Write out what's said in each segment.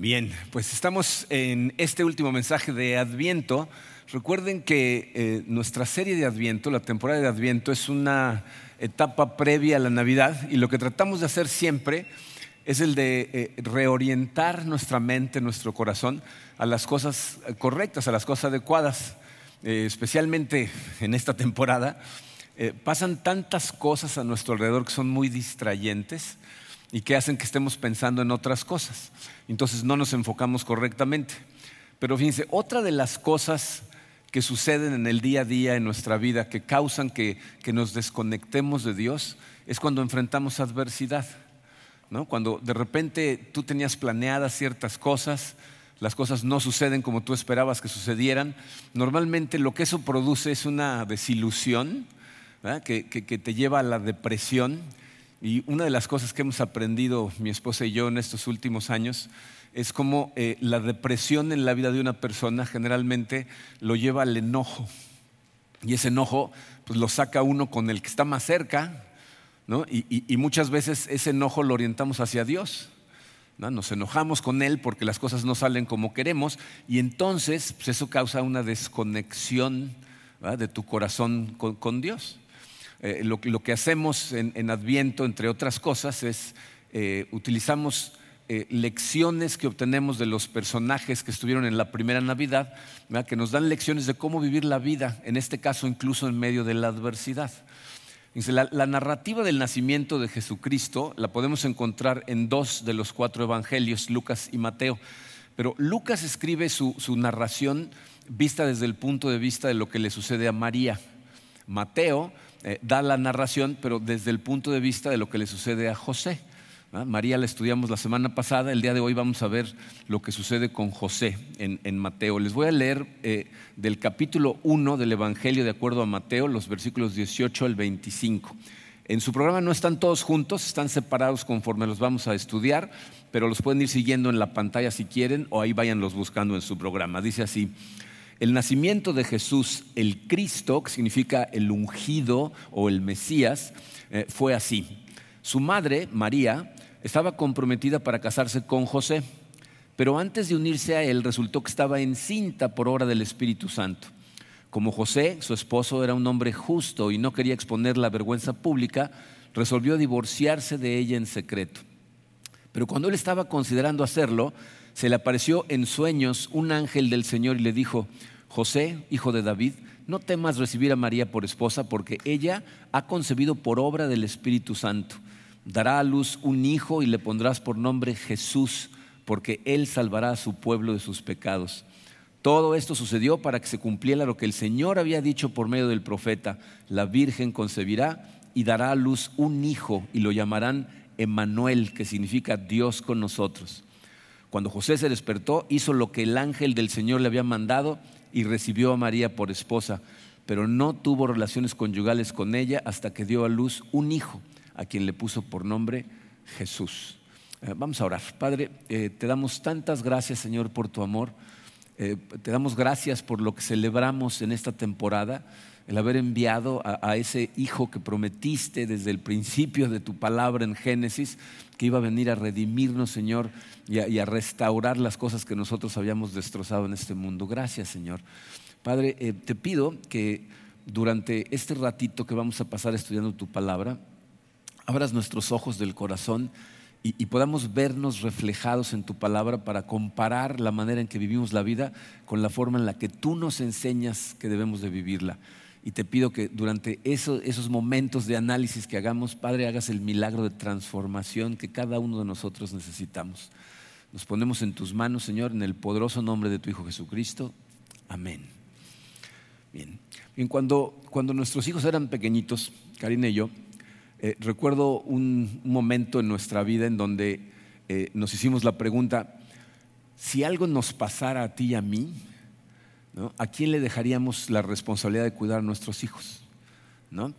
Bien, pues estamos en este último mensaje de Adviento. Recuerden que eh, nuestra serie de Adviento, la temporada de Adviento, es una etapa previa a la Navidad y lo que tratamos de hacer siempre es el de eh, reorientar nuestra mente, nuestro corazón a las cosas correctas, a las cosas adecuadas, eh, especialmente en esta temporada. pasan tantas cosas a nuestro alrededor que son muy distrayentes y que hacen que estemos pensando en otras cosas. Entonces no nos enfocamos correctamente. Pero fíjense, otra de las cosas que suceden en el día a día en nuestra vida, que causan que, nos desconectemos de Dios, es cuando enfrentamos adversidad. ¿no? Cuando de repente tú tenías planeadas ciertas cosas, las cosas no suceden como tú esperabas que sucedieran, normalmente lo que eso produce es una desilusión que, que te lleva a la depresión y una de las cosas que hemos aprendido mi esposa y yo en estos últimos años es cómo eh, la depresión en la vida de una persona generalmente lo lleva al enojo. Y ese enojo pues, lo saca uno con el que está más cerca, ¿no? y, muchas veces ese enojo lo orientamos hacia Dios. ¿no? Nos enojamos con Él porque las cosas no salen como queremos y entonces pues, eso causa una desconexión de tu corazón con Dios. Eh, lo, que hacemos en, Adviento, entre otras cosas, es eh, utilizamos eh, lecciones que obtenemos de los personajes que estuvieron en la primera Navidad, que nos dan lecciones de cómo vivir la vida, en este caso incluso en medio de la adversidad. La, la, narrativa del nacimiento de Jesucristo la podemos encontrar en dos de los cuatro evangelios, Lucas y Mateo. Pero Lucas escribe su, su narración vista desde el punto de vista de lo que le sucede a María. Mateo eh, da la narración, pero desde el punto de vista de lo que le sucede a José. María la estudiamos la semana pasada, el día de hoy vamos a ver lo que sucede con José en, Mateo. Les voy a leer eh, del capítulo 1 del Evangelio de acuerdo a Mateo, los versículos 18 al 25. En su programa no están todos juntos, están separados conforme los vamos a estudiar, pero los pueden ir siguiendo en la pantalla si quieren o ahí váyanlos buscando en su programa. Dice así, el nacimiento de Jesús, el Cristo, que significa el ungido o el Mesías, eh, fue así. Su madre, María, estaba comprometida para casarse con José, pero antes de unirse a él resultó que estaba encinta por obra del Espíritu Santo. Como José, su esposo, era un hombre justo y no quería exponer la vergüenza pública, resolvió divorciarse de ella en secreto. Pero cuando él estaba considerando hacerlo, se le apareció en sueños un ángel del Señor y le dijo, José, hijo de David, no temas recibir a María por esposa, porque ella ha concebido por obra del Espíritu Santo. Dará a luz un hijo y le pondrás por nombre Jesús, porque él salvará a su pueblo de sus pecados. Todo esto sucedió para que se cumpliera lo que el Señor había dicho por medio del profeta. La Virgen concebirá y dará a luz un hijo y lo llamarán Emmanuel, que significa Dios con nosotros. Cuando José se despertó, hizo lo que el ángel del Señor le había mandado y recibió a María por esposa, pero no tuvo relaciones conyugales con ella hasta que dio a luz un hijo, a quien le puso por nombre Jesús. Eh, vamos a orar. Padre, eh, te damos tantas gracias, Señor, por tu amor. Eh, te damos gracias por lo que celebramos en esta temporada, el haber enviado a, ese hijo que prometiste desde el principio de tu palabra en Génesis, que iba a venir a redimirnos, Señor, y a, restaurar las cosas que nosotros habíamos destrozado en este mundo. Gracias, Señor. Padre, eh, te pido que durante este ratito que vamos a pasar estudiando tu palabra, abras nuestros ojos del corazón y, podamos vernos reflejados en tu palabra para comparar la manera en que vivimos la vida con la forma en la que tú nos enseñas que debemos de vivirla. Y te pido que durante esos momentos de análisis que hagamos, Padre, hagas el milagro de transformación que cada uno de nosotros necesitamos. Nos ponemos en tus manos, Señor, en el poderoso nombre de tu Hijo Jesucristo. Amén. Bien. Bien cuando, cuando nuestros hijos eran pequeñitos, Karina y yo, eh, recuerdo un, momento en nuestra vida en donde eh, nos hicimos la pregunta, si algo nos pasara a ti y a mí, ¿a quién le dejaríamos la responsabilidad de cuidar a nuestros hijos?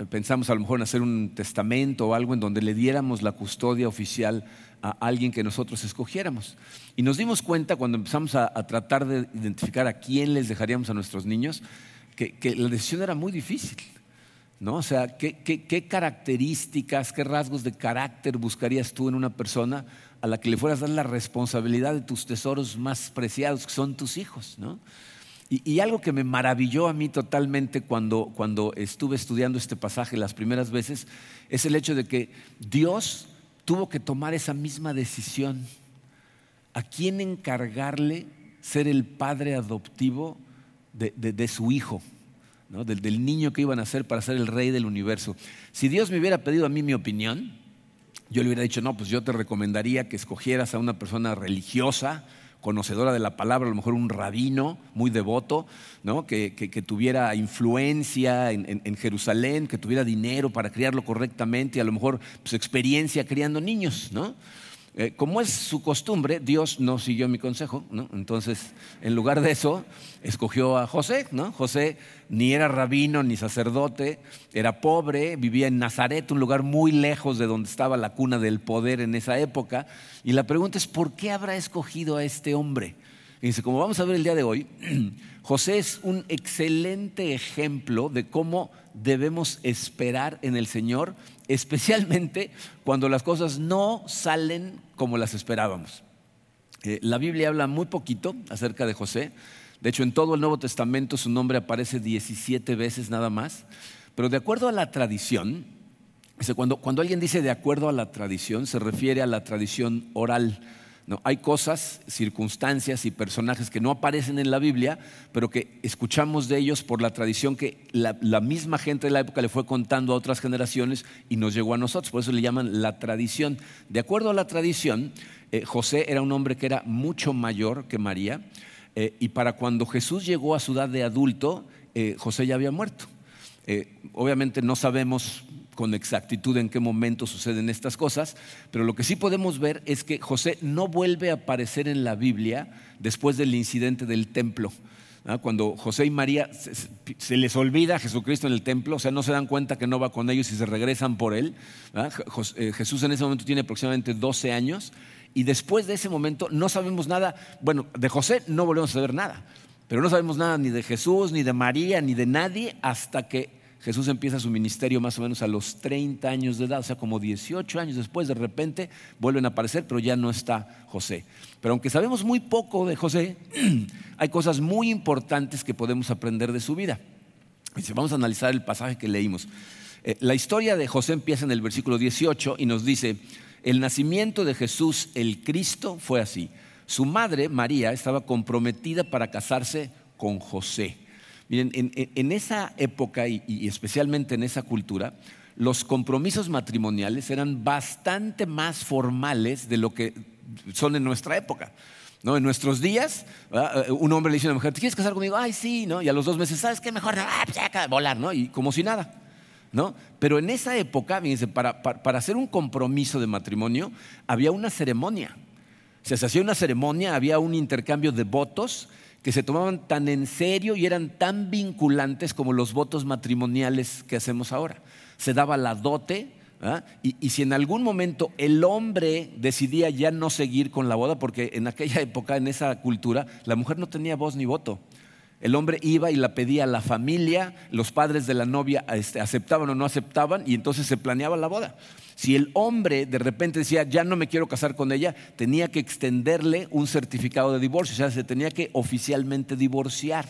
Pensamos a lo mejor en hacer un testamento o algo en donde le diéramos la custodia oficial a alguien que nosotros escogiéramos. Y nos dimos cuenta cuando empezamos a, tratar de identificar a quién les dejaríamos a nuestros niños, que, la decisión era muy difícil. ¿no? O sea, ¿qué, características, qué rasgos de carácter buscarías tú en una persona a la que le fueras a dar la responsabilidad de tus tesoros más preciados, que son tus hijos, ¿no? Y, algo que me maravilló a mí totalmente cuando, cuando estuve estudiando este pasaje las primeras veces es el hecho de que Dios tuvo que tomar esa misma decisión. ¿A quién encargarle ser el padre adoptivo de, su hijo? Del, del, niño que iban a ser para ser el rey del universo. Si Dios me hubiera pedido a mí mi opinión, yo le hubiera dicho, no, pues yo te recomendaría que escogieras a una persona religiosa, conocedora de la palabra, a lo mejor un rabino muy devoto, ¿no? que, tuviera influencia en, Jerusalén, que tuviera dinero para criarlo correctamente y a lo mejor pues, experiencia criando niños. ¿no? Eh, como es su costumbre, Dios no siguió mi consejo, entonces en lugar de eso escogió a José. ¿no? José ni era rabino ni sacerdote, era pobre, vivía en Nazaret, un lugar muy lejos de donde estaba la cuna del poder en esa época. Y la pregunta es, ¿por qué habrá escogido a este hombre? Y dice, como vamos a ver el día de hoy, José es un excelente ejemplo de cómo debemos esperar en el Señor especialmente cuando las cosas no salen como las esperábamos. Eh, la Biblia habla muy poquito acerca de José. De hecho, en todo el Nuevo Testamento su nombre aparece 17 veces nada más. Pero de acuerdo a la tradición, cuando, cuando alguien dice de acuerdo a la tradición, se refiere a la tradición oral hay cosas, circunstancias y personajes que no aparecen en la Biblia, pero que escuchamos de ellos por la tradición que la, misma gente de la época le fue contando a otras generaciones y nos llegó a nosotros. Por eso le llaman la tradición. De acuerdo a la tradición, eh, José era un hombre que era mucho mayor que María eh, y para cuando Jesús llegó a su edad de adulto, eh, José ya había muerto. obviamente no sabemos con exactitud en qué momento suceden estas cosas, pero lo que sí podemos ver es que José no vuelve a aparecer en la Biblia después del incidente del templo. Cuando José y María se, les olvida a Jesucristo en el templo, o sea, no se dan cuenta que no va con ellos y se regresan por él. Eh, Jesús en ese momento tiene aproximadamente 12 años y después de ese momento no sabemos nada, bueno, de José no volvemos a saber nada, pero no sabemos nada ni de Jesús, ni de María, ni de nadie hasta que Jesús empieza su ministerio más o menos a los 30 años de edad, o sea, como 18 años después, de repente vuelven a aparecer, pero ya no está José. Pero aunque sabemos muy poco de José, hay cosas muy importantes que podemos aprender de su vida. vamos a analizar el pasaje que leímos. Eh, la historia de José empieza en el versículo 18 y nos dice, el nacimiento de Jesús, el Cristo, fue así. Su madre, María, estaba comprometida para casarse con José Miren, en, esa época y, especialmente en esa cultura, los compromisos matrimoniales eran bastante más formales de lo que son en nuestra época. ¿No? En nuestros días, un hombre le dice a una mujer, ¿te quieres casar conmigo? Ay, sí, ¿no? Y a los dos meses, ¿sabes qué? Mejor, ah, volar, ¿no? Y como si nada, ¿no? Pero en esa época, fíjense, para, para, hacer un compromiso de matrimonio había una ceremonia. O sea, se hacía una ceremonia, había un intercambio de votos que se tomaban tan en serio y eran tan vinculantes como los votos matrimoniales que hacemos ahora. Se daba la dote, y, y, si en algún momento el hombre decidía ya no seguir con la boda, porque en aquella época, en esa cultura, la mujer no tenía voz ni voto. El hombre iba y la pedía a la familia, los padres de la novia este, aceptaban o no aceptaban, y entonces se planeaba la boda. Si el hombre de repente decía, ya no me quiero casar con ella, tenía que extenderle un certificado de divorcio, o sea, se tenía que oficialmente divorciar.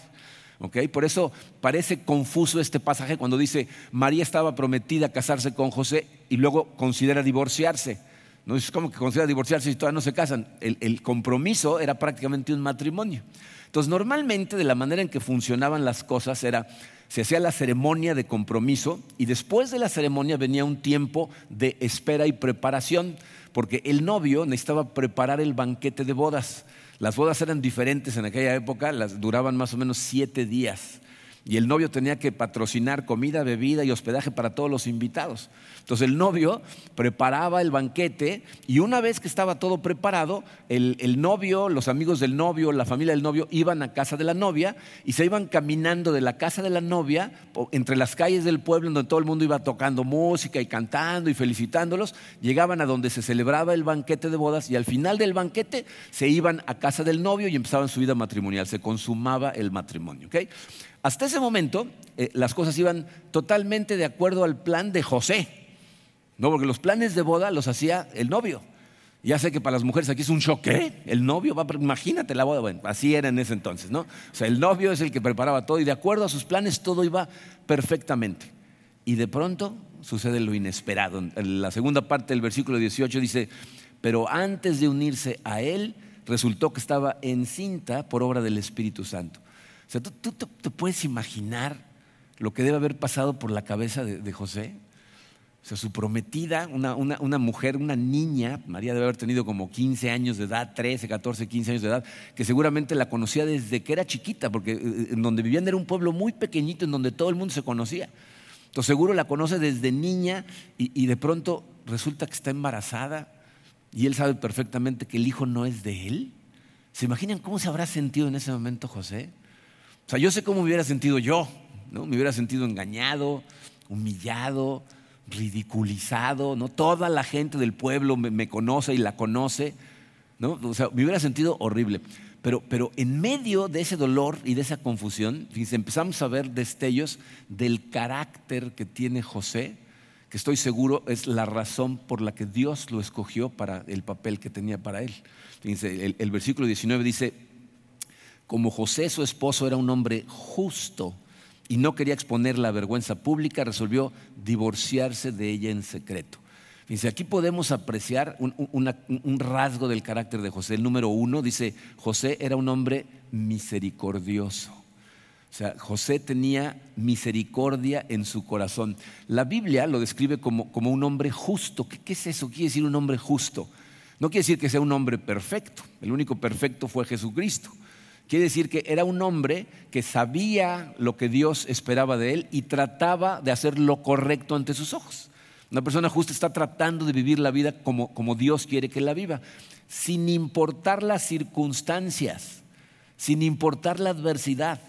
Por eso parece confuso este pasaje cuando dice, María estaba prometida a casarse con José y luego considera divorciarse. No es como que considera divorciarse si todavía no se casan. el compromiso era prácticamente un matrimonio. Entonces, normalmente de la manera en que funcionaban las cosas era, se hacía la ceremonia de compromiso y después de la ceremonia venía un tiempo de espera y preparación, porque el novio necesitaba preparar el banquete de bodas. Las bodas eran diferentes en aquella época, las duraban más o menos siete días y el novio tenía que patrocinar comida, bebida y hospedaje para todos los invitados. Entonces el novio preparaba el banquete y una vez que estaba todo preparado, el, novio, los amigos del novio, la familia del novio iban a casa de la novia y se iban caminando de la casa de la novia entre las calles del pueblo donde todo el mundo iba tocando música y cantando y felicitándolos, llegaban a donde se celebraba el banquete de bodas y al final del banquete se iban a casa del novio y empezaban su vida matrimonial, se consumaba el matrimonio. Hasta ese momento eh, las cosas iban totalmente de acuerdo al plan de José, no porque los planes de boda los hacía el novio. Ya sé que para las mujeres aquí es un shock. ¿Qué? El novio va, imagínate la boda. Bueno, así era en ese entonces, ¿no? O sea, el novio es el que preparaba todo y de acuerdo a sus planes todo iba perfectamente. Y de pronto sucede lo inesperado. En la segunda parte del versículo 18 dice, pero antes de unirse a él, resultó que estaba encinta por obra del Espíritu Santo. O sea, tú, te puedes imaginar lo que debe haber pasado por la cabeza de José. O sea, su prometida, una, una, mujer, una niña, María debe haber tenido como 15 años de edad, 13, 14, 15 años de edad, que seguramente la conocía desde que era chiquita, porque eh, en donde vivían era un pueblo muy pequeñito en donde todo el mundo se conocía. Entonces seguro la conoce desde niña y, y de pronto resulta que está embarazada y él sabe perfectamente que el hijo no es de él. ¿Se imaginan cómo se habrá sentido en ese momento José? Sea, yo sé cómo me hubiera sentido yo, ¿no? Me hubiera sentido engañado, humillado, ridiculizado, ¿no? Toda la gente del pueblo me, conoce y la conoce, ¿no? O sea, me hubiera sentido horrible. Pero, pero en medio de ese dolor y de esa confusión, empezamos a ver destellos del carácter que tiene José, que estoy seguro es la razón por la que Dios lo escogió para el papel que tenía para él. Fíjense, el, el versículo 19 dice, como José su esposo era un hombre justo, y no quería exponer la vergüenza pública, resolvió divorciarse de ella en secreto. Fíjense, aquí podemos apreciar un, rasgo del carácter de José. El número uno dice, José era un hombre misericordioso. O sea, José tenía misericordia en su corazón. La Biblia lo describe como, un hombre justo. ¿Qué, ¿Qué, es eso? ¿Qué quiere decir un hombre justo? No quiere decir que sea un hombre perfecto. El único perfecto fue Jesucristo. Quiere decir que era un hombre que sabía lo que Dios esperaba de él y trataba de hacer lo correcto ante sus ojos. Una persona justa está tratando de vivir la vida como, como Dios quiere que la viva, sin importar las circunstancias, sin importar la adversidad.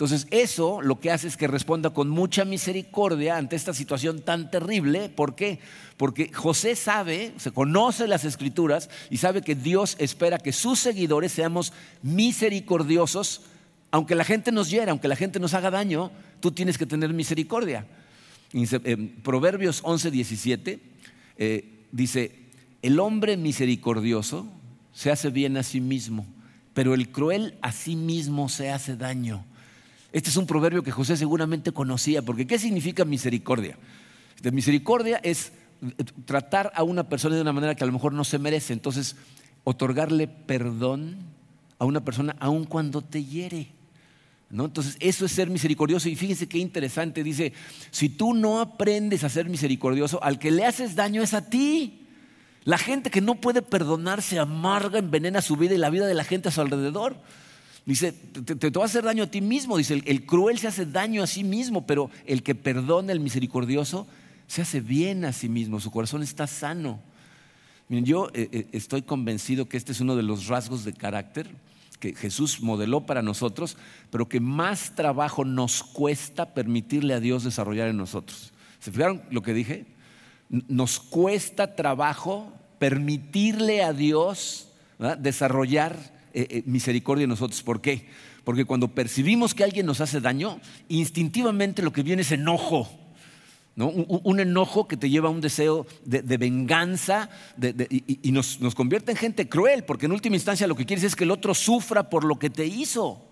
Entonces eso lo que hace es que responda con mucha misericordia ante esta situación tan terrible. ¿Por qué? Porque José sabe, se conoce las escrituras y sabe que Dios espera que sus seguidores seamos misericordiosos. Aunque la gente nos hiera, aunque la gente nos haga daño, tú tienes que tener misericordia. En Proverbios 11, 17 eh, dice, el hombre misericordioso se hace bien a sí mismo, pero el cruel a sí mismo se hace daño. Este es un proverbio que José seguramente conocía, porque ¿qué significa misericordia? Misericordia es eh, tratar a una persona de una manera que a lo mejor no se merece, entonces otorgarle perdón a una persona aun cuando te hiere. ¿No? Entonces, eso es ser misericordioso. Y fíjense qué interesante, dice, si tú no aprendes a ser misericordioso, al que le haces daño es a ti. La gente que no puede perdonarse se amarga, envenena su vida y la vida de la gente a su alrededor. Dice, te, va a hacer daño a ti mismo. Dice, el, cruel se hace daño a sí mismo, pero el que perdona, el misericordioso, se hace bien a sí mismo. Su corazón está sano. Yo eh, eh, estoy convencido que este es uno de los rasgos de carácter que Jesús modeló para nosotros, pero que más trabajo nos cuesta permitirle a Dios desarrollar en nosotros. ¿Se fijaron lo que dije? Nos cuesta trabajo permitirle a Dios desarrollar eh, eh, misericordia en nosotros. ¿Por qué? Porque cuando percibimos que alguien nos hace daño, instintivamente lo que viene es enojo. ¿no? Un, enojo que te lleva a un deseo de, venganza y, nos, convierte en gente cruel, porque en última instancia lo que quieres es que el otro sufra por lo que te hizo.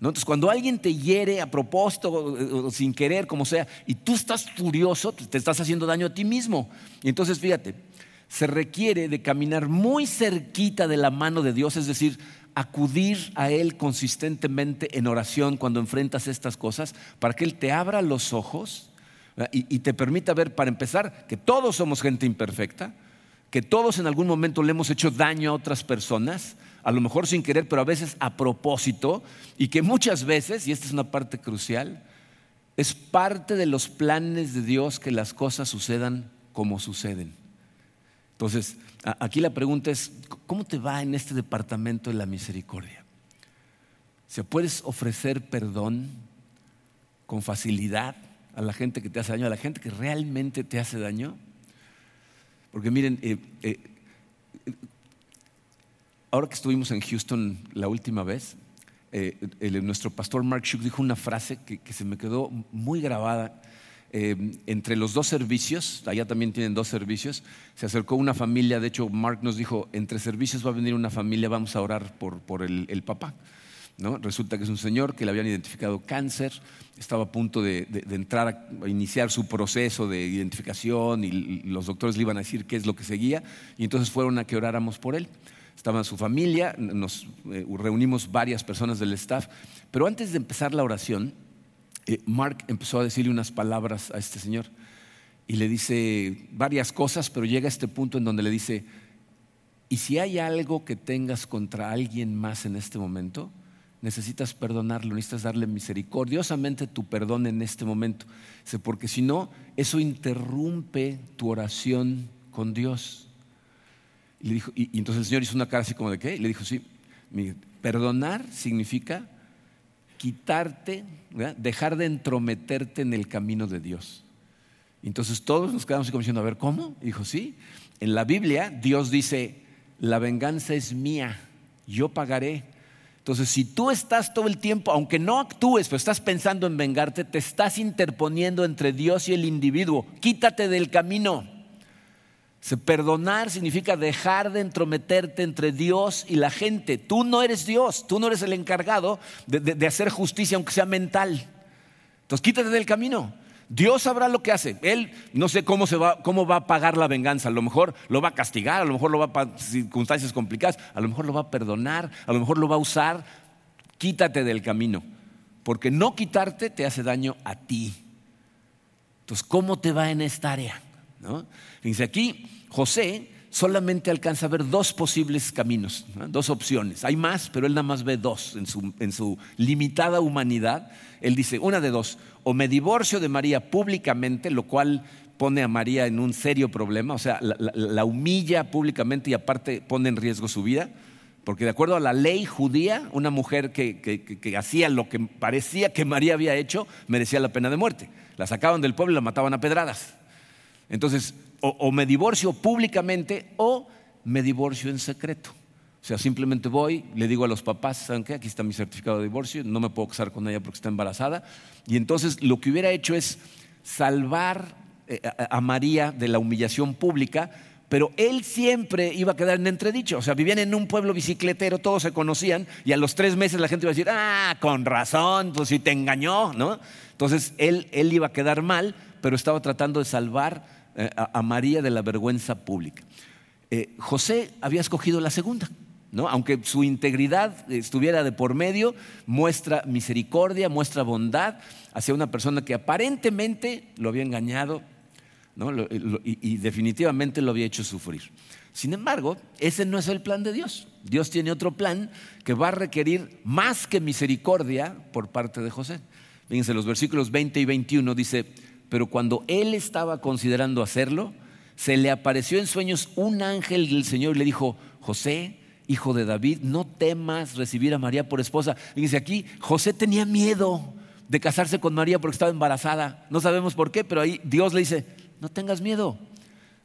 Entonces, cuando alguien te hiere a propósito o, sin querer, como sea, y tú estás furioso, te estás haciendo daño a ti mismo. Y entonces, fíjate, se requiere de caminar muy cerquita de la mano de Dios, es decir, acudir a Él consistentemente en oración cuando enfrentas estas cosas, para que Él te abra los ojos y, te permita ver, para empezar, que todos somos gente imperfecta, que todos en algún momento le hemos hecho daño a otras personas, a lo mejor sin querer, pero a veces a propósito, y que muchas veces, y esta es una parte crucial, es parte de los planes de Dios que las cosas sucedan como suceden. Entonces, aquí la pregunta es, ¿cómo te va en este departamento de la misericordia? ¿Se puedes ofrecer perdón con facilidad a la gente que te hace daño, a la gente que realmente te hace daño? Porque miren, eh, eh, ahora que estuvimos en Houston la última vez, eh, nuestro pastor Mark Shook dijo una frase que, que, se me quedó muy grabada. Eh, entre los dos servicios, allá también tienen dos servicios, se acercó una familia, de hecho Mark nos dijo, entre servicios va a venir una familia, vamos a orar por, el, papá. ¿No? Resulta que es un señor que le habían identificado cáncer, estaba a punto de, entrar a, iniciar su proceso de identificación y, los doctores le iban a decir qué es lo que seguía y entonces fueron a que oráramos por él. Estaba su familia, nos eh, reunimos varias personas del staff, pero antes de empezar la oración, eh, Mark empezó a decirle unas palabras a este señor y le dice varias cosas, pero llega a este punto en donde le dice, y si hay algo que tengas contra alguien más en este momento, necesitas perdonarlo, necesitas darle misericordiosamente tu perdón en este momento, porque si no, eso interrumpe tu oración con Dios. Y, le dijo, y, entonces el Señor hizo una cara así como de qué, y le dijo, sí, perdonar significa quitarte, dejar de entrometerte en el camino de Dios. Entonces todos nos quedamos como diciendo, a ver, ¿cómo? dijo, sí, en la Biblia Dios dice, la venganza es mía, yo pagaré. Entonces, si tú estás todo el tiempo, aunque no actúes, pero estás pensando en vengarte, te estás interponiendo entre Dios y el individuo. Quítate del camino perdonar significa dejar de entrometerte entre Dios y la gente. Tú no eres Dios, tú no eres el encargado de, hacer justicia, aunque sea mental. Entonces quítate del camino. Dios sabrá lo que hace. Él no sé cómo, va a pagar la venganza. A lo mejor lo va a castigar, a lo mejor lo va a circunstancias complicadas, a lo mejor lo va a perdonar, a lo mejor lo va a usar. Quítate del camino. Porque no quitarte te hace daño a ti. Entonces, ¿cómo te va en esta área? ¿No? Fíjense, aquí José solamente alcanza a ver dos posibles caminos, dos opciones. Hay más, pero él nada más ve dos en su, limitada humanidad. Él dice, una de dos, o me divorcio de María públicamente, lo cual pone a María en un serio problema, o sea, la, humilla públicamente y aparte pone en riesgo su vida, porque de acuerdo a la ley judía, una mujer que hacía lo que parecía que María había hecho merecía la pena de muerte. La sacaban del pueblo y la mataban a pedradas. Entonces, o, me divorcio públicamente o me divorcio en secreto. O sea, simplemente voy, le digo a los papás, ¿saben qué? Aquí está mi certificado de divorcio, no me puedo casar con ella porque está embarazada. Y entonces lo que hubiera hecho es salvar eh, a María de la humillación pública, pero él siempre iba a quedar en entredicho. O sea, vivían en un pueblo bicicletero, todos se conocían, y a los tres meses la gente iba a decir, ah, con razón, pues si te engañó, ¿no? Entonces él, él iba a quedar mal, pero estaba tratando de salvar a, María de la vergüenza pública. Eh, José había escogido la segunda. ¿no? Aunque su integridad estuviera de por medio, muestra misericordia, muestra bondad hacia una persona que aparentemente lo había engañado y, y, definitivamente lo había hecho sufrir. Sin embargo, ese no es el plan de Dios. Dios tiene otro plan que va a requerir más que misericordia por parte de José. Fíjense, los versículos 20 y 21 dice, pero cuando él estaba considerando hacerlo, se le apareció en sueños un ángel del Señor y le dijo, José, hijo de David, no temas recibir a María por esposa. Fíjense aquí, José tenía miedo de casarse con María porque estaba embarazada. No sabemos por qué, pero ahí Dios le dice, no tengas miedo.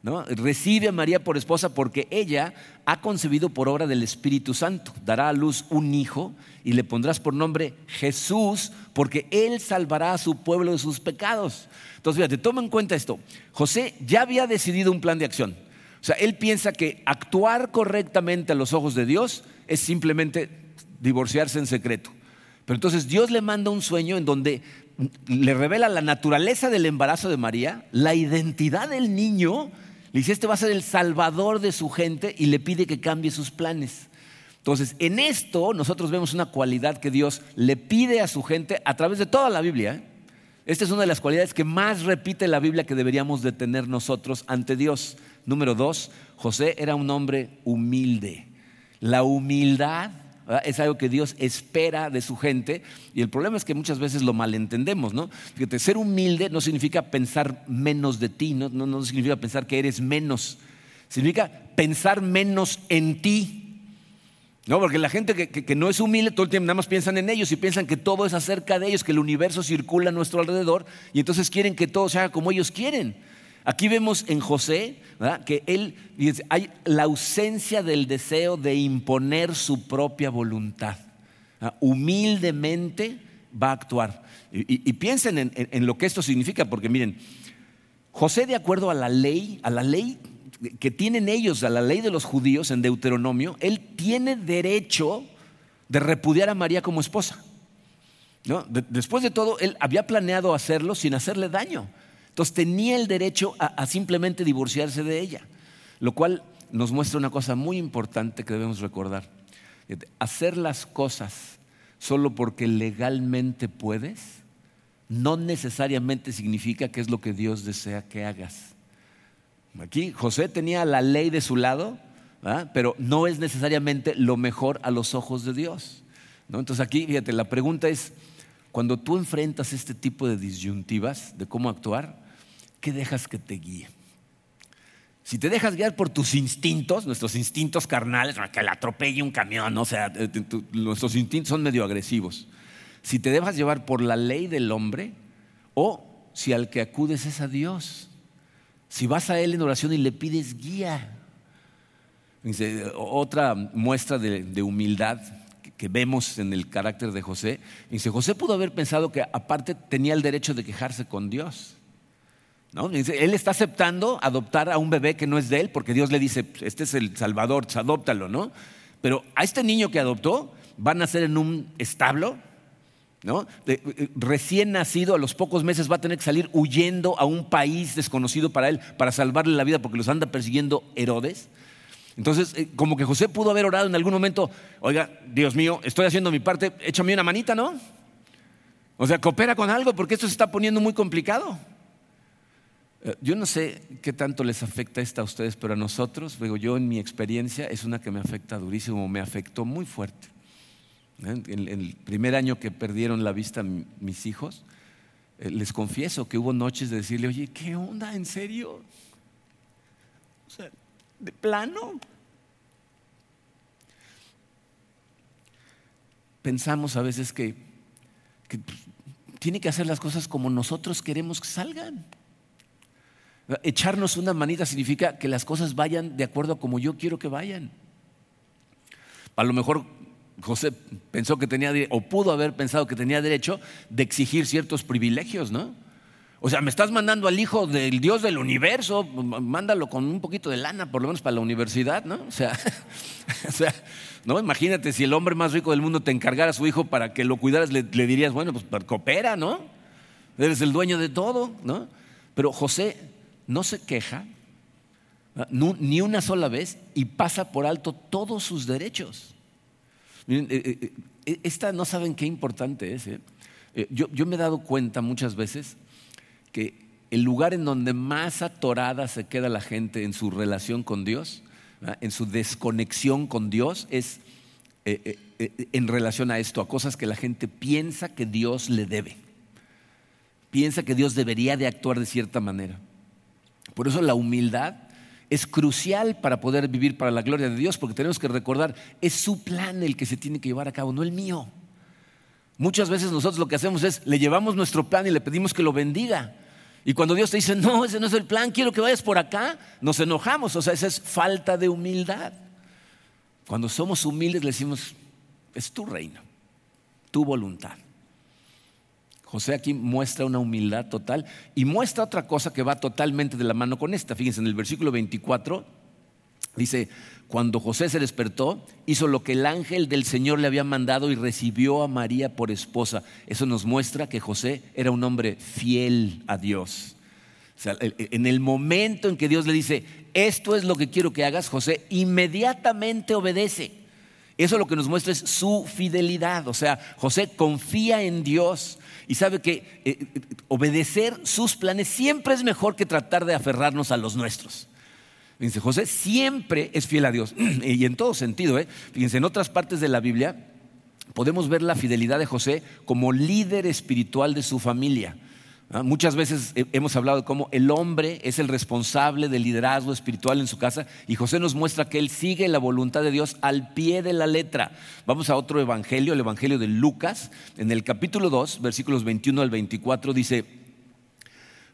Recibe a María por esposa porque ella ha concebido por obra del Espíritu Santo. Dará a luz un hijo y le pondrás por nombre Jesús porque él salvará a su pueblo de sus pecados. Entonces, fíjate, toma en cuenta esto. José ya había decidido un plan de acción. O sea, él piensa que actuar correctamente a los ojos de Dios es simplemente divorciarse en secreto. Pero entonces Dios le manda un sueño en donde le revela la naturaleza del embarazo de María, la identidad del niño le dice, este va a ser el salvador de su gente y le pide que cambie sus planes. Entonces, en esto nosotros vemos una cualidad que Dios le pide a su gente a través de toda la Biblia. ¿eh? Esta es una de las cualidades que más repite la Biblia que deberíamos de tener nosotros ante Dios. Número dos, José era un hombre humilde. La humildad es algo que Dios espera de su gente y el problema es que muchas veces lo malentendemos, ¿no? Fíjate, ser humilde no significa pensar menos de ti, no, no, significa pensar que eres menos, significa pensar menos en ti. No, porque la gente que, que, no es humilde todo el tiempo nada más piensan en ellos y piensan que todo es acerca de ellos, que el universo circula a nuestro alrededor y entonces quieren que todo se haga como ellos quieren. Aquí vemos en José que él hay la ausencia del deseo de imponer su propia voluntad. Humildemente va a actuar. Y, piensen en, lo que esto significa, porque miren, José de acuerdo a la ley, a la ley que tienen ellos, a la ley de los judíos en Deuteronomio, él tiene derecho de repudiar a María como esposa. después de todo, él había planeado hacerlo sin hacerle daño. Entonces tenía el derecho a, simplemente divorciarse de ella, lo cual nos muestra una cosa muy importante que debemos recordar. Hacer las cosas solo porque legalmente puedes no necesariamente significa que es lo que Dios desea que hagas. Aquí José tenía la ley de su lado, pero no es necesariamente lo mejor a los ojos de Dios. Entonces aquí, fíjate, la pregunta es, cuando tú enfrentas este tipo de disyuntivas de cómo actuar, ¿qué dejas que te guíe? Si te dejas guiar por tus instintos, nuestros instintos carnales, que le atropelle un camión, o sea, nuestros instintos son medio agresivos. Si te dejas llevar por la ley del hombre o si al que acudes es a Dios. Si vas a Él en oración y le pides guía. otra muestra de, humildad que vemos en el carácter de José. Dice, José pudo haber pensado que aparte tenía el derecho de quejarse con Dios. Él está aceptando adoptar a un bebé que no es de él porque Dios le dice, este es el Salvador, adóptalo, ¿no? Pero a este niño que adoptó van a nacer en un establo ¿no? Eh, recién nacido, a los pocos meses va a tener que salir huyendo a un país desconocido para él para salvarle la vida porque los anda persiguiendo Herodes. Entonces, eh, como que José pudo haber orado en algún momento, oiga, Dios mío, estoy haciendo mi parte, échame una manita, ¿no? O sea, coopera con algo porque esto se está poniendo muy complicado. Eh, yo no sé qué tanto les afecta esta a ustedes, pero a nosotros, digo, yo en mi experiencia es una que me afecta durísimo, me afectó muy fuerte. En el primer año que perdieron la vista mis hijos, eh, les confieso que hubo noches de decirle, oye, ¿qué onda? ¿En serio? O sea, de plano. Pensamos a veces que tiene que hacer las cosas como nosotros queremos que salgan. Echarnos una manita significa que las cosas vayan de acuerdo a como yo quiero que vayan. A lo mejor José pensó que tenía, o pudo haber pensado que tenía derecho de exigir ciertos privilegios, ¿no? O sea, me estás mandando al hijo del Dios del universo, mándalo con un poquito de lana, por lo menos para la universidad, ¿no? O sea, ¿no? Imagínate si el hombre más rico del mundo te encargara a su hijo para que lo cuidaras, le, dirías, bueno, pues coopera, ¿no? Eres el dueño de todo, ¿no? Pero José no se queja ni una sola vez y pasa por alto todos sus derechos. Eh, eh, eh, esta no saben qué importante es. Yo, yo, me he dado cuenta muchas veces que el lugar en donde más atorada se queda la gente en su relación con Dios, en su desconexión con Dios, es en relación a esto, a cosas que la gente piensa que Dios le debe. Piensa que Dios debería de actuar de cierta manera. Por eso la humildad es crucial para poder vivir para la gloria de Dios, porque tenemos que recordar, es su plan el que se tiene que llevar a cabo, no el mío. Muchas veces nosotros lo que hacemos es, le llevamos nuestro plan y le pedimos que lo bendiga. Y cuando Dios te dice, no, ese no es el plan, quiero que vayas por acá, nos enojamos. O sea, esa es falta de humildad. Cuando somos humildes le decimos, es tu reino, tu voluntad. José aquí muestra una humildad total y muestra otra cosa que va totalmente de la mano con esta. Fíjense, en el versículo 24 dice, cuando José se despertó, hizo lo que el ángel del Señor le había mandado y recibió a María por esposa. Eso nos muestra que José era un hombre fiel a Dios. en el momento en que Dios le dice, esto es lo que quiero que hagas, José inmediatamente obedece. Eso lo que nos muestra es su fidelidad. O sea, José confía en Dios y sabe que eh, eh, obedecer sus planes siempre es mejor que tratar de aferrarnos a los nuestros. Fíjense, José siempre es fiel a Dios y en todo sentido. ¿eh? Fíjense, en otras partes de la Biblia podemos ver la fidelidad de José como líder espiritual de su familia. Muchas veces hemos hablado de cómo el hombre es el responsable del liderazgo espiritual en su casa y José nos muestra que él sigue la voluntad de Dios al pie de la letra. Vamos a otro evangelio, el evangelio de Lucas, en el capítulo 2, versículos 21 al 24, dice,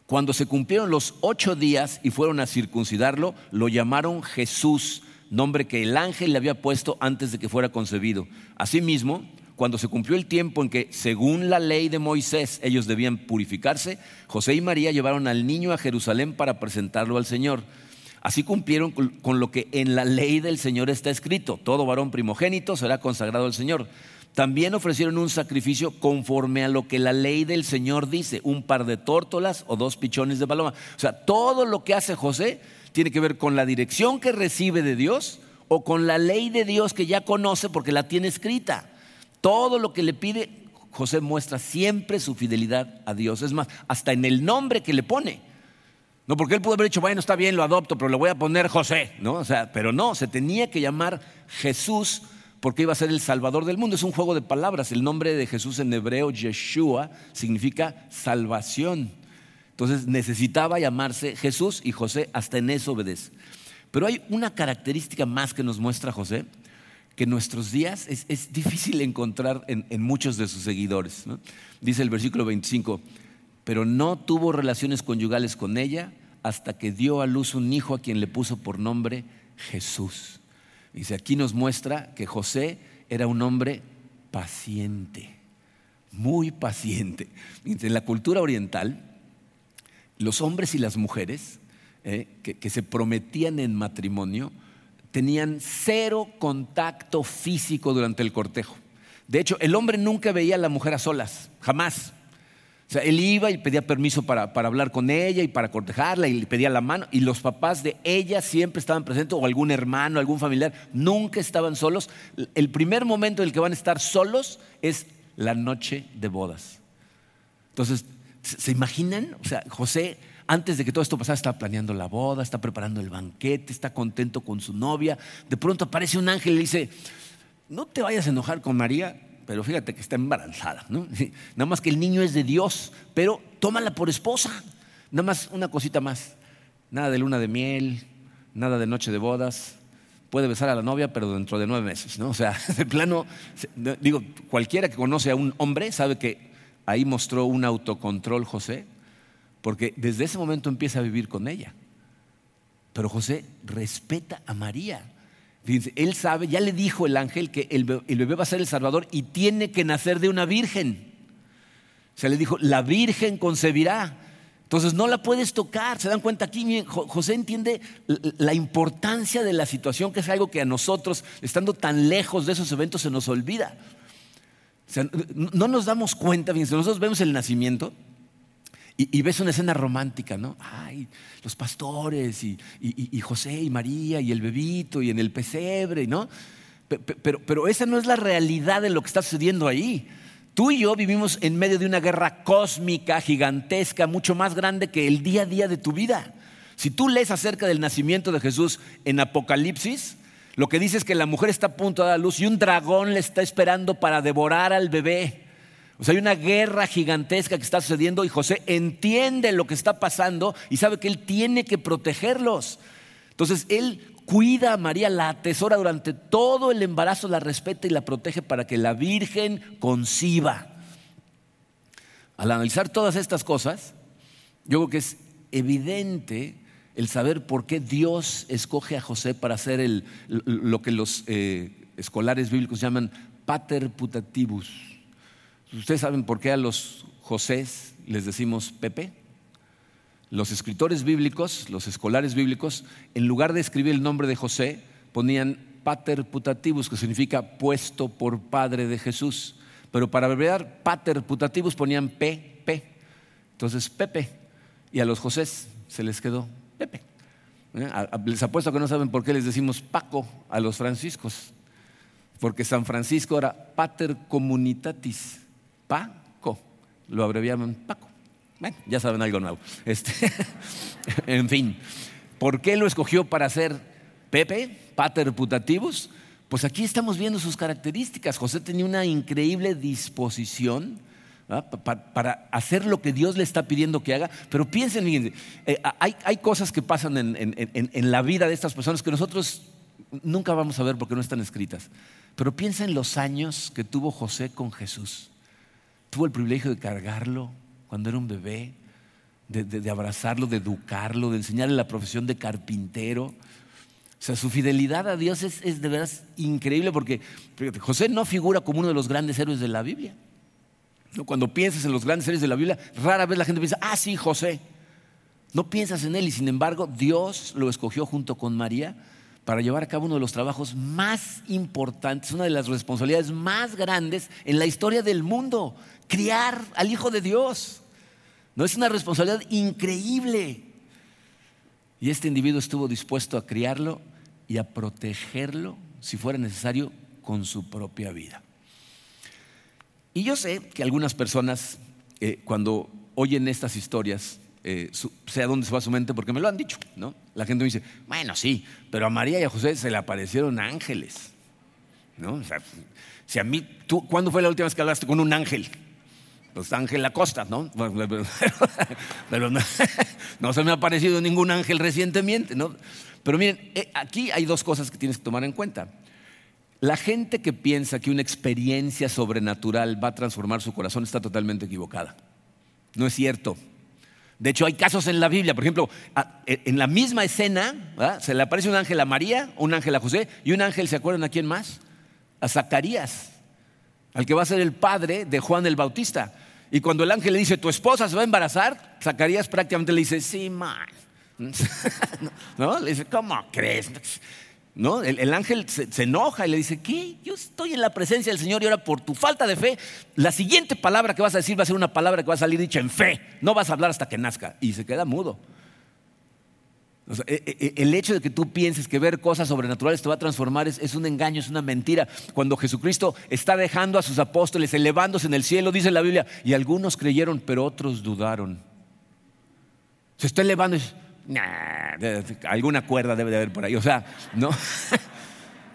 cuando se cumplieron los ocho días y fueron a circuncidarlo, lo llamaron Jesús, nombre que el ángel le había puesto antes de que fuera concebido. Asimismo, cuando se cumplió el tiempo en que, según la ley de Moisés, ellos debían purificarse, José y María llevaron al niño a Jerusalén para presentarlo al Señor. Así cumplieron con lo que en la ley del Señor está escrito. Todo varón primogénito será consagrado al Señor. También ofrecieron un sacrificio conforme a lo que la ley del Señor dice, un par de tórtolas o dos pichones de paloma. O sea, todo lo que hace José tiene que ver con la dirección que recibe de Dios o con la ley de Dios que ya conoce porque la tiene escrita. Todo lo que le pide, José muestra siempre su fidelidad a Dios. Es más, hasta en el nombre que le pone. No, porque él pudo haber dicho, bueno, está bien, lo adopto, pero le voy a poner José, ¿no? O sea, pero no, se tenía que llamar Jesús porque iba a ser el Salvador del mundo. Es un juego de palabras. El nombre de Jesús en hebreo, Yeshua, significa salvación. Entonces necesitaba llamarse Jesús y José hasta en eso obedece. Pero hay una característica más que nos muestra José, que en nuestros días es, difícil encontrar en, muchos de sus seguidores. Dice el versículo 25, pero no tuvo relaciones conyugales con ella hasta que dio a luz un hijo a quien le puso por nombre Jesús. Dice, aquí nos muestra que José era un hombre paciente, muy paciente. En la cultura oriental, los hombres y las mujeres eh, que, se prometían en matrimonio tenían cero contacto físico durante el cortejo. De hecho, el hombre nunca veía a la mujer a solas, jamás. O sea, él iba y pedía permiso para, hablar con ella y para cortejarla y le pedía la mano. Y los papás de ella siempre estaban presentes, o algún hermano, algún familiar, nunca estaban solos. El primer momento en el que van a estar solos es la noche de bodas. Entonces, ¿se imaginan? O sea, José, antes de que todo esto pasara, está planeando la boda, está preparando el banquete, está contento con su novia. De pronto aparece un ángel y le dice: No te vayas a enojar con María pero fíjate que está embarazada, ¿no? Nada más que el niño es de Dios, pero tómala por esposa. Nada más una cosita más. Nada de luna de miel, nada de noche de bodas. Puede besar a la novia, pero dentro de nueve meses, ¿no? O sea, de plano, digo, cualquiera que conoce a un hombre sabe que ahí mostró un autocontrol José, porque desde ese momento empieza a vivir con ella. Pero José respeta a María él sabe, ya le dijo el ángel que el bebé va a ser el Salvador y tiene que nacer de una virgen. O sea, le dijo, la virgen concebirá. Entonces no la puedes tocar. Se dan cuenta aquí, José entiende la importancia de la situación, que es algo que a nosotros, estando tan lejos de esos eventos, se nos olvida. O sea, no nos damos cuenta, si nosotros vemos el nacimiento, y, ves una escena romántica, ¿no? Ay, los pastores y, José y María y el bebito y en el pesebre, ¿no? Pero, pero esa no es la realidad de lo que está sucediendo ahí. Tú y yo vivimos en medio de una guerra cósmica, gigantesca, mucho más grande que el día a día de tu vida. Si tú lees acerca del nacimiento de Jesús en Apocalipsis, lo que dice es que la mujer está a punto de dar luz y un dragón le está esperando para devorar al bebé. O sea, hay una guerra gigantesca que está sucediendo y José entiende lo que está pasando y sabe que él tiene que protegerlos. Entonces, él cuida a María, la atesora durante todo el embarazo, la respeta y la protege para que la Virgen conciba. Al analizar todas estas cosas, yo creo que es evidente el saber por qué Dios escoge a José para hacer lo que los eh, escolares bíblicos llaman pater putativus ¿Ustedes saben por qué a los Josés les decimos Pepe? Los escritores bíblicos, los escolares bíblicos, en lugar de escribir el nombre de José, ponían pater putativus, que significa puesto por padre de Jesús. Pero para abreviar pater putativus ponían P, P. Entonces Pepe. Y a los Josés se les quedó Pepe. ¿Eh? Les apuesto que no saben por qué les decimos Paco a los franciscos. Porque San Francisco era pater communitatis Paco. Lo abreviaban Paco. Bueno, ya saben algo nuevo. Este, en fin, ¿por qué lo escogió para ser Pepe, pater putativus? Pues aquí estamos viendo sus características. José tenía una increíble disposición para, hacer lo que Dios le está pidiendo que haga. Pero piensen, eh, hay, cosas que pasan en, en, la vida de estas personas que nosotros nunca vamos a ver porque no están escritas. Pero piensa en los años que tuvo José con Jesús tuvo el privilegio de cargarlo cuando era un bebé, de, abrazarlo, de educarlo, de enseñarle la profesión de carpintero. O sea, su fidelidad a Dios es, de verdad increíble porque José no figura como uno de los grandes héroes de la Biblia. Cuando piensas en los grandes héroes de la Biblia, rara vez la gente piensa, ah, sí, José. No piensas en él y sin embargo Dios lo escogió junto con María para llevar a cabo uno de los trabajos más importantes, una de las responsabilidades más grandes en la historia del mundo, criar al Hijo de Dios. No es una responsabilidad increíble. Y este individuo estuvo dispuesto a criarlo y a protegerlo, si fuera necesario, con su propia vida. Y yo sé que algunas personas, eh, cuando oyen estas historias, eh, sé a dónde se va su mente porque me lo han dicho, ¿no? La gente me dice, bueno, sí, pero a María y a José se le aparecieron ángeles, ¿no? Si a mí, tú, ¿cuándo fue la última vez que hablaste con un ángel? Pues Ángel Acosta, ¿no? Pero, no, se me ha aparecido ningún ángel recientemente, ¿no? Pero miren, eh, aquí hay dos cosas que tienes que tomar en cuenta. La gente que piensa que una experiencia sobrenatural va a transformar su corazón está totalmente equivocada. No es cierto. De hecho, hay casos en la Biblia, por ejemplo, e, en la misma escena, se le aparece un ángel a María, un ángel a José y un ángel, ¿se acuerdan a quién más? A Zacarías, al que va a ser el padre de Juan el Bautista. Y cuando el ángel le dice, tu esposa se va a embarazar, Zacarías prácticamente le dice, sí, man. ¿No? Le dice, ¿cómo crees? ¿No? El, ángel se, enoja y le dice, ¿qué? Yo estoy en la presencia del Señor y ahora por tu falta de fe, la siguiente palabra que vas a decir va a ser una palabra que va a salir dicha en fe. No vas a hablar hasta que nazca. Y se queda mudo. E, e, el hecho de que tú pienses que ver cosas sobrenaturales te va a transformar es, un engaño, es una mentira. Cuando Jesucristo está dejando a sus apóstoles elevándose en el cielo, dice la Biblia, y algunos creyeron, pero otros dudaron. Se está elevando y alguna cuerda debe de haber por ahí. O sea, no. o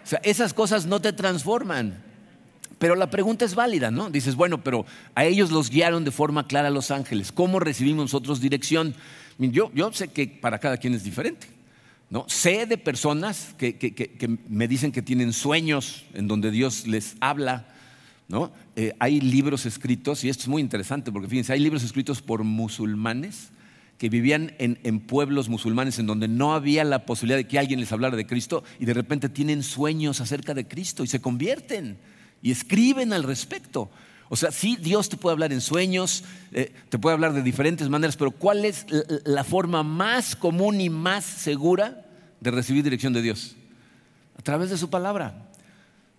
sea, esas cosas no te transforman. Pero la pregunta es válida, ¿no? Dices, bueno, pero a ellos los guiaron de forma clara los ángeles. ¿Cómo recibimos nosotros dirección? Yo, yo sé que para cada quien es diferente. ¿no? Sé de personas que, que, me dicen que tienen sueños en donde Dios les habla. ¿no? Eh, hay libros escritos, y esto es muy interesante porque fíjense, hay libros escritos por musulmanes que vivían en, pueblos musulmanes en donde no había la posibilidad de que alguien les hablara de Cristo y de repente tienen sueños acerca de Cristo y se convierten y escriben al respecto. O sea, sí, Dios te puede hablar en sueños, eh, te puede hablar de diferentes maneras, pero ¿cuál es la forma más común y más segura de recibir dirección de Dios? A través de su palabra,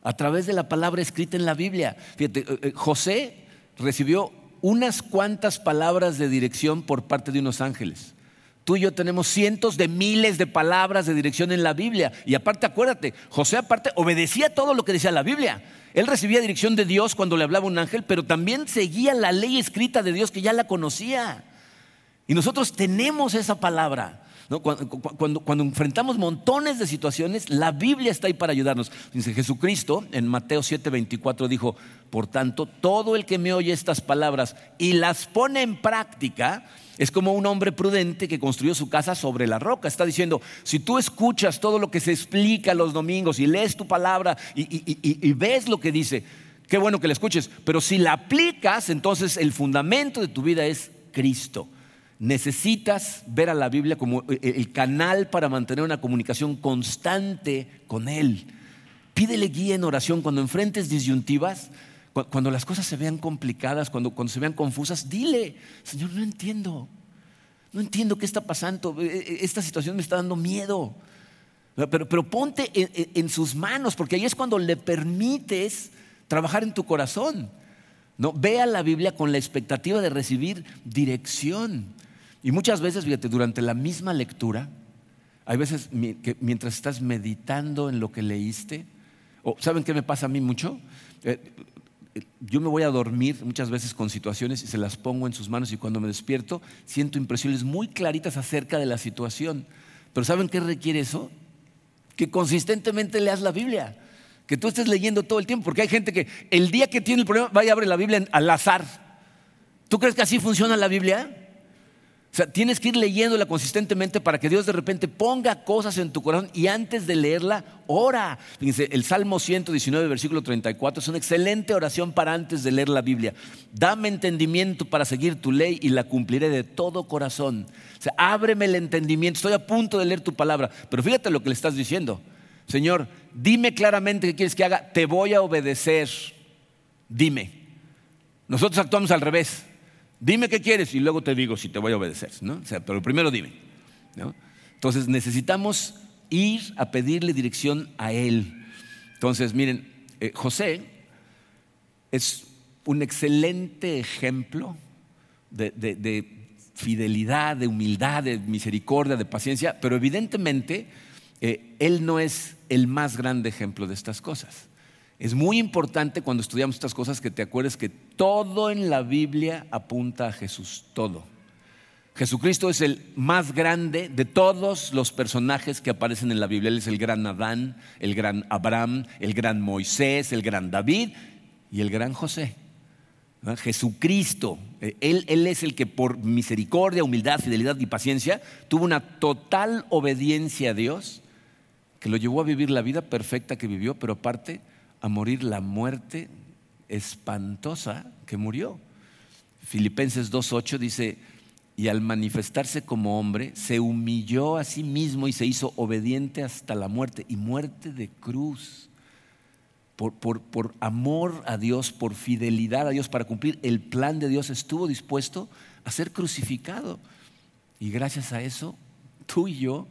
a través de la palabra escrita en la Biblia. Fíjate, eh, eh, José recibió unas cuantas palabras de dirección por parte de unos ángeles. Tú y yo tenemos cientos de miles de palabras de dirección en la Biblia. Y aparte, acuérdate, José aparte obedecía todo lo que decía la Biblia. Él recibía dirección de Dios cuando le hablaba un ángel, pero también seguía la ley escrita de Dios que ya la conocía. Y nosotros tenemos esa palabra. Cuando, enfrentamos montones de situaciones, la Biblia está ahí para ayudarnos. Dice Jesucristo en Mateo 7:24 dijo, por tanto, todo el que me oye estas palabras y las pone en práctica, es como un hombre prudente que construyó su casa sobre la roca. Está diciendo, si tú escuchas todo lo que se explica los domingos y lees tu palabra y, y ves lo que dice, qué bueno que la escuches, pero si la aplicas, entonces el fundamento de tu vida es Cristo. Necesitas ver a la Biblia como eh, eh, el canal para mantener una comunicación constante con Él. Pídele guía en oración cuando enfrentes disyuntivas, cuando las cosas se vean complicadas, cuando, se vean confusas, dile, Señor, no entiendo, no entiendo qué está pasando, eh, esta situación me está dando miedo. Pero, ponte en, sus manos, porque ahí es cuando le permites trabajar en tu corazón. ¿no? Ve a la Biblia con la expectativa de recibir dirección. Y muchas veces, fíjate, durante la misma lectura, hay veces que mientras estás meditando en lo que leíste, o ¿saben qué me pasa a mí mucho? Eh, yo me voy a dormir muchas veces con situaciones y se las pongo en sus manos y cuando me despierto siento impresiones muy claritas acerca de la situación. Pero ¿saben qué requiere eso? Que consistentemente leas la Biblia, que tú estés leyendo todo el tiempo, porque hay gente que el día que tiene el problema va y abre la Biblia al azar. ¿Tú crees que así funciona la Biblia? Sea, tienes que ir leyéndola consistentemente para que Dios de repente ponga cosas en tu corazón y antes de leerla, ora. Fíjense, el Salmo 119, versículo 34 es una excelente oración para antes de leer la Biblia. Dame entendimiento para seguir tu ley y la cumpliré de todo corazón. O sea, ábreme el entendimiento. Estoy a punto de leer tu palabra, pero fíjate lo que le estás diciendo. Señor, dime claramente qué quieres que haga, te voy a obedecer. Dime. Nosotros actuamos al revés. Dime qué quieres y luego te digo si te voy a obedecer. ¿no? O sea, pero primero dime. Entonces necesitamos ir a pedirle dirección a Él. Entonces, miren, eh, José es un excelente ejemplo de, fidelidad, de humildad, de misericordia, de paciencia, pero evidentemente eh, Él no es el más grande ejemplo de estas cosas. Es muy importante cuando estudiamos estas cosas que te acuerdes que todo en la Biblia apunta a Jesús, todo. Jesucristo es el más grande de todos los personajes que aparecen en la Biblia. Él es el gran Adán, el gran Abraham, el gran Moisés, el gran David y el gran José. Jesucristo, eh, él, él, es el que por misericordia, humildad, fidelidad y paciencia tuvo una total obediencia a Dios que lo llevó a vivir la vida perfecta que vivió, pero aparte a morir la muerte espantosa que murió. Filipenses 2.8 dice, y al manifestarse como hombre, se humilló a sí mismo y se hizo obediente hasta la muerte, y muerte de cruz. Por, por, amor a Dios, por fidelidad a Dios, para cumplir el plan de Dios, estuvo dispuesto a ser crucificado. Y gracias a eso, tú y yo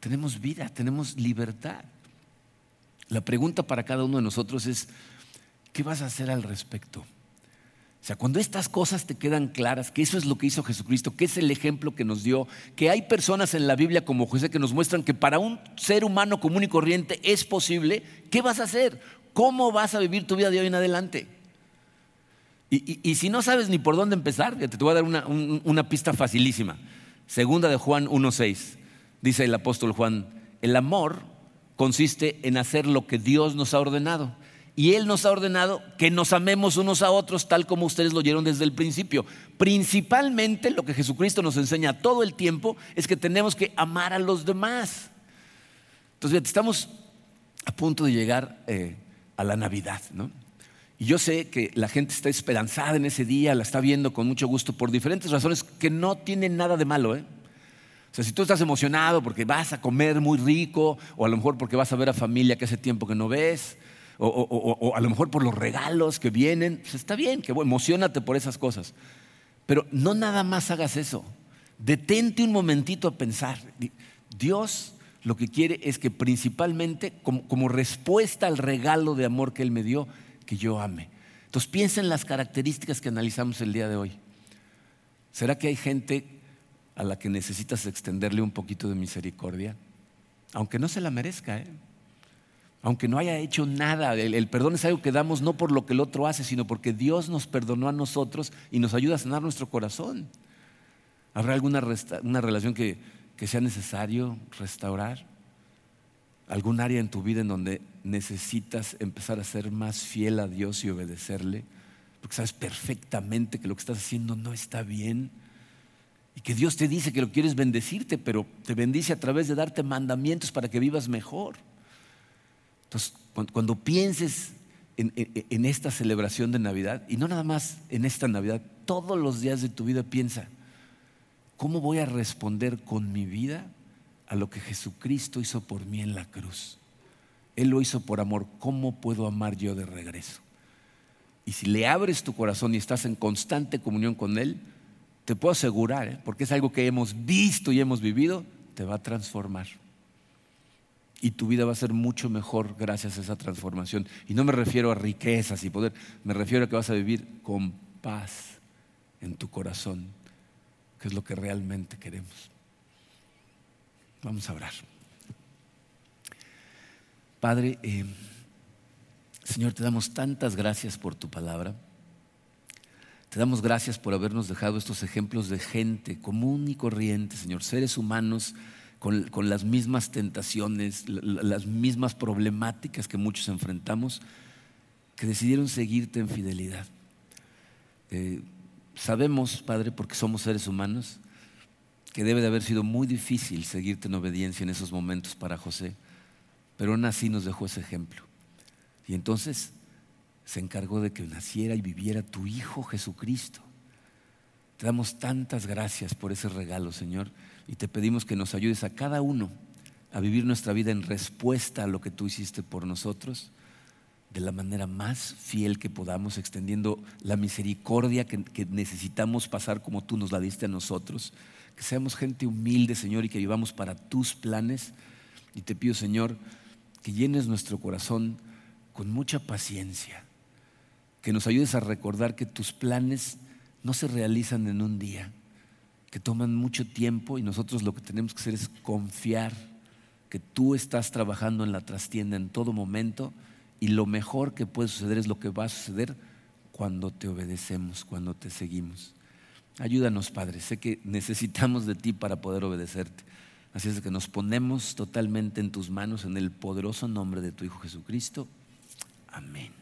tenemos vida, tenemos libertad. La pregunta para cada uno de nosotros es, ¿qué vas a hacer al respecto? O sea, cuando estas cosas te quedan claras, que eso es lo que hizo Jesucristo, que es el ejemplo que nos dio, que hay personas en la Biblia como José que nos muestran que para un ser humano común y corriente es posible, ¿qué vas a hacer? ¿Cómo vas a vivir tu vida de hoy en adelante? Y, si no sabes ni por dónde empezar, te, voy a dar una, una pista facilísima. Segunda de Juan 1.6, dice el apóstol Juan, el amor consiste en hacer lo que Dios nos ha ordenado. Y Él nos ha ordenado que nos amemos unos a otros tal como ustedes lo oyeron desde el principio. Principalmente lo que Jesucristo nos enseña todo el tiempo es que tenemos que amar a los demás. Entonces, estamos a punto de llegar eh, a la Navidad, ¿no? Y yo sé que la gente está esperanzada en ese día, la está viendo con mucho gusto por diferentes razones que no tienen nada de malo, ¿eh? O sea, si tú estás emocionado porque vas a comer muy rico, o a lo mejor porque vas a ver a familia que hace tiempo que no ves, o, a lo mejor por los regalos que vienen, pues está bien, que emocionate por esas cosas. Pero no nada más hagas eso. Detente un momentito a pensar. Dios lo que quiere es que principalmente, como, como respuesta al regalo de amor que Él me dio, que yo ame. Entonces piensa en las características que analizamos el día de hoy. ¿Será que hay gente a la que necesitas extenderle un poquito de misericordia, aunque no se la merezca, ¿eh? aunque no haya hecho nada. El, perdón es algo que damos no por lo que el otro hace, sino porque Dios nos perdonó a nosotros y nos ayuda a sanar nuestro corazón. ¿Habrá alguna una relación que, que sea necesario restaurar? ¿Algún área en tu vida en donde necesitas empezar a ser más fiel a Dios y obedecerle? Porque sabes perfectamente que lo que estás haciendo no está bien que Dios te dice que lo quieres bendecirte, pero te bendice a través de darte mandamientos para que vivas mejor. Entonces, cuando, pienses en, esta celebración de Navidad, y no nada más en esta Navidad, todos los días de tu vida piensa, ¿cómo voy a responder con mi vida a lo que Jesucristo hizo por mí en la cruz? Él lo hizo por amor, ¿cómo puedo amar yo de regreso? Y si le abres tu corazón y estás en constante comunión con Él, te puedo asegurar, ¿eh? porque es algo que hemos visto y hemos vivido, te va a transformar. Y tu vida va a ser mucho mejor gracias a esa transformación. Y no me refiero a riquezas y poder, me refiero a que vas a vivir con paz en tu corazón, que es lo que realmente queremos. Vamos a orar. Padre, eh, Señor, te damos tantas gracias por tu palabra. Te damos gracias por habernos dejado estos ejemplos de gente común y corriente, Señor, seres humanos con, las mismas tentaciones, las mismas problemáticas que muchos enfrentamos, que decidieron seguirte en fidelidad. Eh, sabemos, Padre, porque somos seres humanos, que debe de haber sido muy difícil seguirte en obediencia en esos momentos para José, pero aún así nos dejó ese ejemplo. Y entonces se encargó de que naciera y viviera tu Hijo Jesucristo. Te damos tantas gracias por ese regalo, Señor, y te pedimos que nos ayudes a cada uno a vivir nuestra vida en respuesta a lo que tú hiciste por nosotros, de la manera más fiel que podamos, extendiendo la misericordia que, necesitamos pasar como tú nos la diste a nosotros que seamos gente humilde, Señor, y que vivamos para tus planes. Y te pido, Señor, que llenes nuestro corazón con mucha paciencia, que nos ayudes a recordar que tus planes no se realizan en un día, que toman mucho tiempo y nosotros lo que tenemos que hacer es confiar que tú estás trabajando en la trastienda en todo momento y lo mejor que puede suceder es lo que va a suceder cuando te obedecemos, cuando te seguimos. Ayúdanos, Padre. Sé que necesitamos de ti para poder obedecerte. Así es que nos ponemos totalmente en tus manos en el poderoso nombre de tu Hijo Jesucristo. Amén.